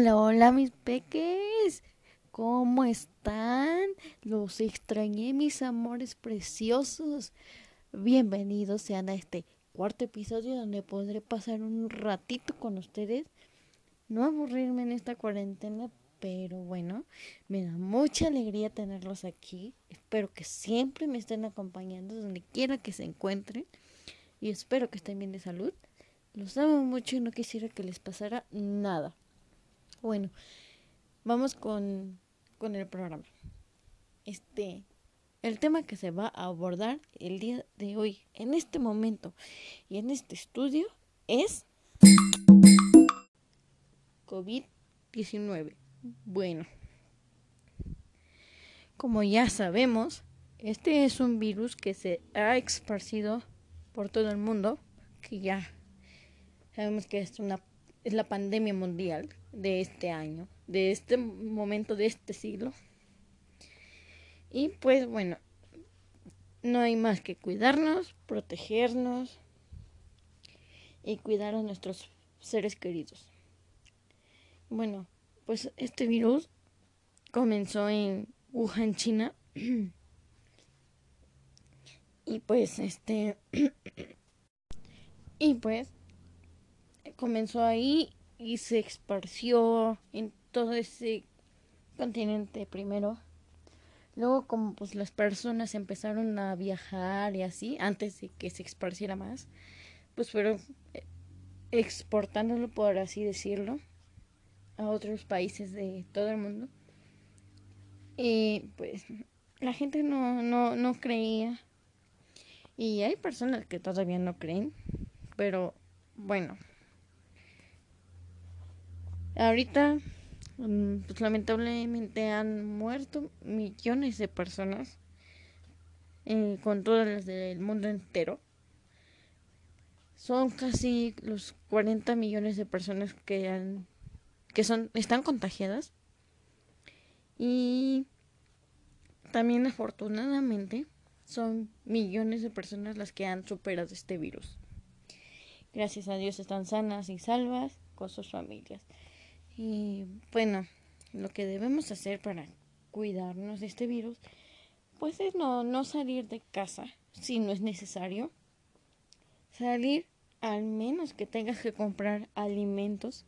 Hola, hola mis peques. ¿Cómo están? Los extrañé, mis amores preciosos. Bienvenidos sean a este cuarto episodio donde podré pasar un ratito con ustedes. No aburrirme en esta cuarentena, pero bueno, me da mucha alegría tenerlos aquí. Espero que siempre me estén acompañando donde quiera que se encuentren. Y espero que estén bien de salud. Los amo mucho y no quisiera que les pasara nada. Bueno, vamos con, con el programa. Este, el tema que se va a abordar el día de hoy, en este momento y en este estudio, es COVID-19. Bueno, como ya sabemos, este es un virus que se ha esparcido por todo el mundo, que ya sabemos que es una es la pandemia mundial de este año, de este momento, de este siglo. Y pues bueno, no hay más que cuidarnos, protegernos y cuidar a nuestros seres queridos. Bueno, pues este virus comenzó en Wuhan, China. y pues este y pues comenzó ahí y se esparció en todo ese continente primero. Luego como pues las personas empezaron a viajar y así, antes de que se esparciera más, pues fueron eh, exportándolo, por así decirlo, a otros países de todo el mundo. Y pues la gente no, no, no creía. Y hay personas que todavía no creen. Pero bueno, Ahorita, mm, pues lamentablemente han muerto millones de personas, eh, con todas las del mundo entero. Son casi los 40 millones de personas que han, que son, están contagiadas. Y también afortunadamente son millones de personas las que han superado este virus. Gracias a Dios están sanas y salvas con sus familias. Y bueno, lo que debemos hacer para cuidarnos de este virus, pues es no, no salir de casa si no es necesario. Salir al menos que tengas que comprar alimentos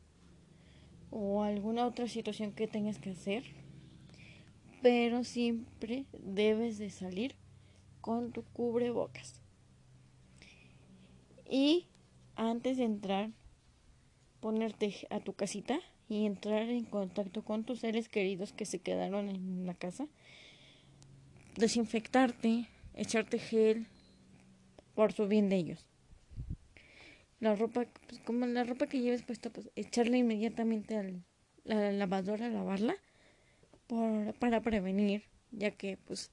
o alguna otra situación que tengas que hacer. Pero siempre debes de salir con tu cubrebocas. Y antes de entrar, ponerte a tu casita y entrar en contacto con tus seres queridos que se quedaron en la casa. Desinfectarte, echarte gel por su bien de ellos. La ropa, pues como la ropa que lleves puesta, pues echarla inmediatamente a la lavadora, lavarla por, para prevenir, ya que pues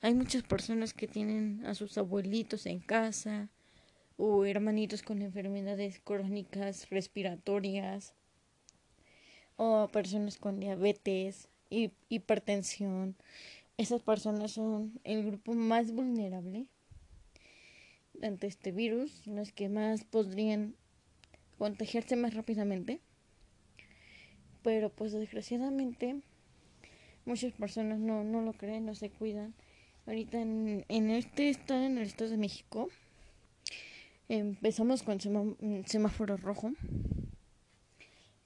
hay muchas personas que tienen a sus abuelitos en casa o hermanitos con enfermedades crónicas respiratorias o personas con diabetes, y hipertensión. Esas personas son el grupo más vulnerable ante este virus, los que más podrían contagiarse más rápidamente. Pero pues desgraciadamente muchas personas no, no lo creen, no se cuidan. Ahorita en, en este estado, en el estado de México, empezamos con semáforo rojo.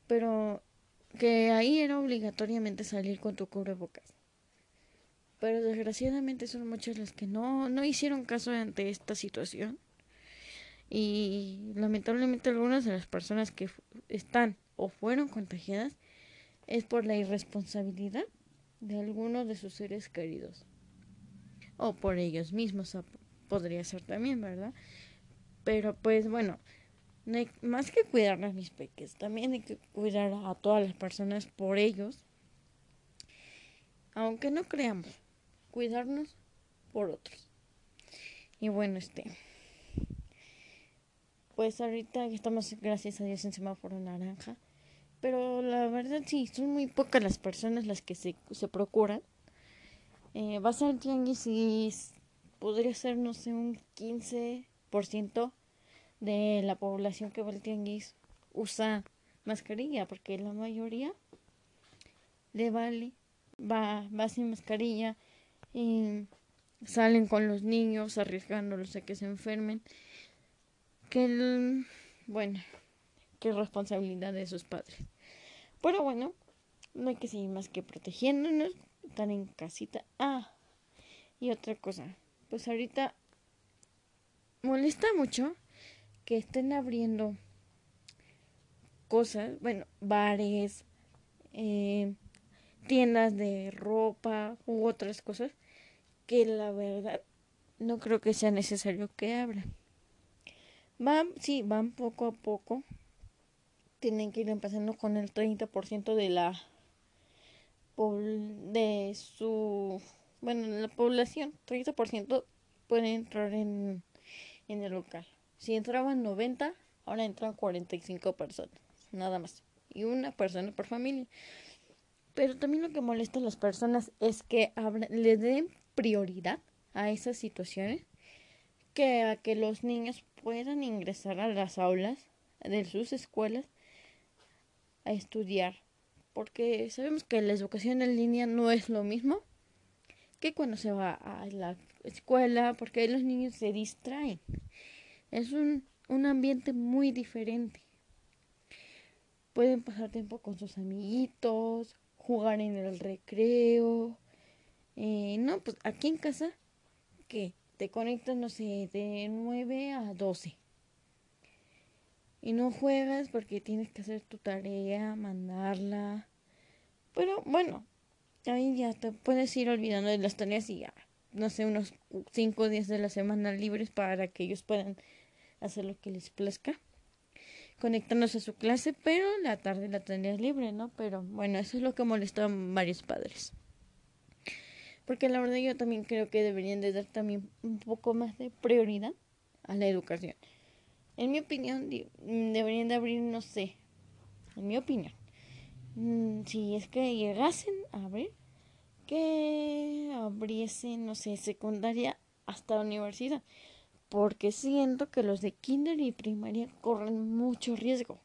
Pero que ahí era obligatoriamente salir con tu cubrebocas. Pero desgraciadamente son muchos los que no, no hicieron caso ante esta situación. Y lamentablemente algunas de las personas que están o fueron contagiadas es por la irresponsabilidad de algunos de sus seres queridos. O por ellos mismos podría ser también, ¿verdad? Pero pues bueno, más que cuidar a mis peques, también hay que cuidar a todas las personas por ellos. Aunque no creamos, cuidarnos por otros. Y bueno, este. Pues ahorita estamos, gracias a Dios, en semáforo naranja. Pero la verdad sí, son muy pocas las personas las que se, se procuran. Eh, va a ser tianguis y podría ser, no sé, un 15% de la población que va al usa mascarilla, porque la mayoría le vale, va, va sin mascarilla y salen con los niños arriesgándolos a que se enfermen. Que, bueno, qué responsabilidad de sus padres. Pero bueno, no hay que seguir más que protegiéndonos, estar en casita. Ah, y otra cosa, pues ahorita molesta mucho que estén abriendo cosas, bueno, bares, eh, tiendas de ropa u otras cosas que la verdad no creo que sea necesario que abran. Van, sí, van poco a poco. Tienen que ir empezando con el 30% de la de su bueno, la población, 30% puede entrar en, en el local. Si entraban 90, ahora entran 45 personas, nada más. Y una persona por familia. Pero también lo que molesta a las personas es que le den prioridad a esas situaciones que a que los niños puedan ingresar a las aulas de sus escuelas a estudiar. Porque sabemos que la educación en línea no es lo mismo que cuando se va a la escuela, porque los niños se distraen. Es un, un ambiente muy diferente. Pueden pasar tiempo con sus amiguitos, jugar en el recreo. Eh, no, pues aquí en casa, que te conectas, no sé, de 9 a 12. Y no juegas porque tienes que hacer tu tarea, mandarla. Pero bueno, ahí ya te puedes ir olvidando de las tareas y ya, no sé, unos 5 días de la semana libres para que ellos puedan hacer lo que les plazca conectándose a su clase, pero la tarde la tendrías libre, ¿no? Pero bueno, eso es lo que molesta a varios padres. Porque la verdad yo también creo que deberían de dar también un poco más de prioridad a la educación. En mi opinión, deberían de abrir, no sé, en mi opinión, mm, si es que llegasen a abrir, que abriesen, no sé, secundaria hasta universidad porque siento que los de kinder y primaria corren mucho riesgo.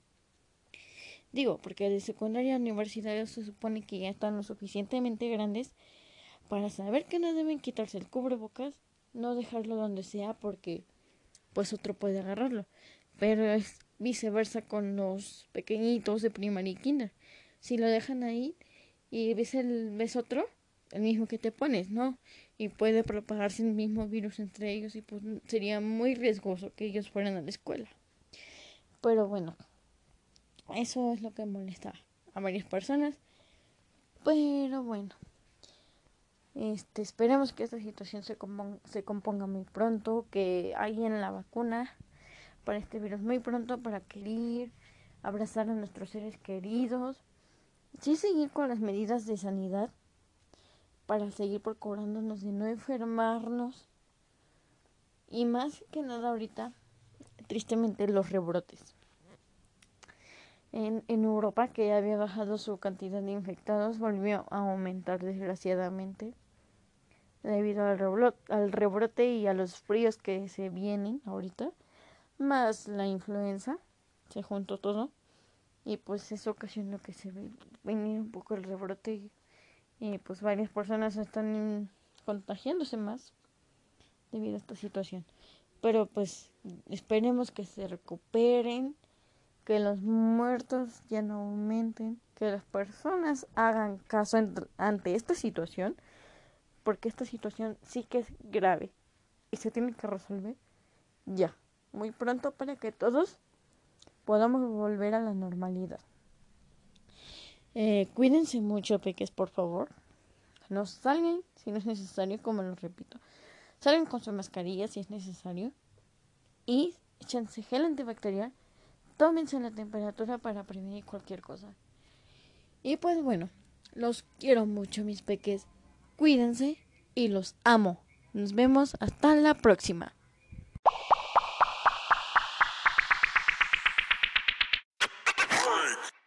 Digo, porque de secundaria a universidad se supone que ya están lo suficientemente grandes para saber que no deben quitarse el cubrebocas, no dejarlo donde sea porque pues otro puede agarrarlo. Pero es viceversa con los pequeñitos de primaria y kinder. Si lo dejan ahí y ves el ves otro, el mismo que te pones, ¿no? Y puede propagarse el mismo virus entre ellos y pues sería muy riesgoso que ellos fueran a la escuela. Pero bueno, eso es lo que molesta a varias personas. Pero bueno, este, esperemos que esta situación se, componga, se componga muy pronto, que en la vacuna para este virus muy pronto para querer abrazar a nuestros seres queridos. Sí seguir con las medidas de sanidad para seguir procurándonos de no enfermarnos. Y más que nada ahorita, tristemente, los rebrotes. En, en Europa, que había bajado su cantidad de infectados, volvió a aumentar desgraciadamente debido al rebrote, al rebrote y a los fríos que se vienen ahorita, más la influenza, se juntó todo y pues eso ocasionó que se viniera un poco el rebrote y pues varias personas están contagiándose más debido a esta situación. Pero pues esperemos que se recuperen, que los muertos ya no aumenten, que las personas hagan caso ante esta situación, porque esta situación sí que es grave y se tiene que resolver ya, muy pronto para que todos podamos volver a la normalidad. Eh, cuídense mucho, peques, por favor. No salgan si no es necesario, como lo repito. Salgan con su mascarilla si es necesario. Y échense gel antibacterial. Tómense la temperatura para prevenir cualquier cosa. Y pues bueno, los quiero mucho, mis peques. Cuídense y los amo. Nos vemos hasta la próxima.